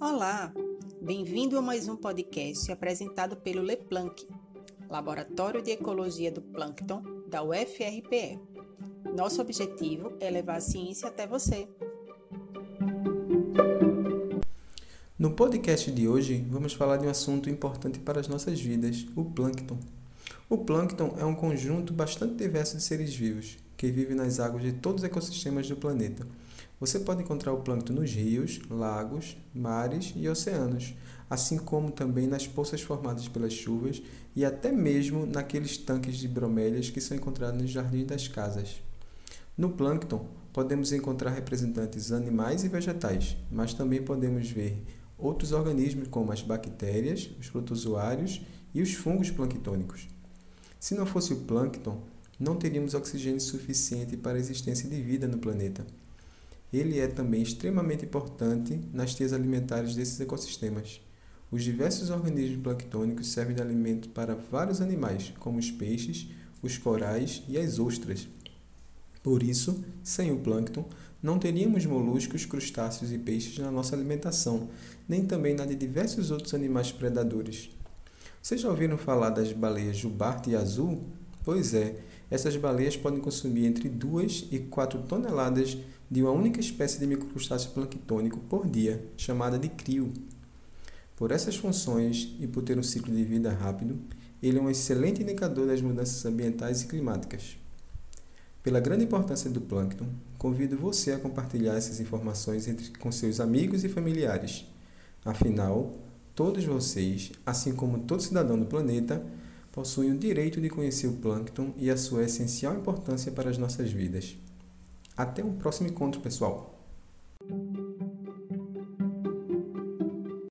Olá, bem-vindo a mais um podcast apresentado pelo LePlanck, Laboratório de Ecologia do Plâncton da UFRPE. Nosso objetivo é levar a ciência até você. No podcast de hoje, vamos falar de um assunto importante para as nossas vidas, o plâncton. O plâncton é um conjunto bastante diverso de seres vivos que vive nas águas de todos os ecossistemas do planeta. Você pode encontrar o plâncton nos rios, lagos, mares e oceanos, assim como também nas poças formadas pelas chuvas e até mesmo naqueles tanques de bromélias que são encontrados nos jardins das casas. No plâncton, podemos encontrar representantes animais e vegetais, mas também podemos ver outros organismos como as bactérias, os protozoários e os fungos planctônicos. Se não fosse o plâncton, não teríamos oxigênio suficiente para a existência de vida no planeta. Ele é também extremamente importante nas teias alimentares desses ecossistemas. Os diversos organismos planctônicos servem de alimento para vários animais, como os peixes, os corais e as ostras. Por isso, sem o plâncton, não teríamos moluscos, crustáceos e peixes na nossa alimentação, nem também na de diversos outros animais predadores. Vocês já ouviram falar das baleias jubarte e azul? Pois é, essas baleias podem consumir entre 2 e 4 toneladas de uma única espécie de microcrustáceo planctônico por dia, chamada de crio. Por essas funções e por ter um ciclo de vida rápido, ele é um excelente indicador das mudanças ambientais e climáticas. Pela grande importância do plâncton, convido você a compartilhar essas informações entre, com seus amigos e familiares. Afinal, todos vocês, assim como todo cidadão do planeta, possuem o direito de conhecer o plâncton e a sua essencial importância para as nossas vidas. Até o próximo encontro, pessoal!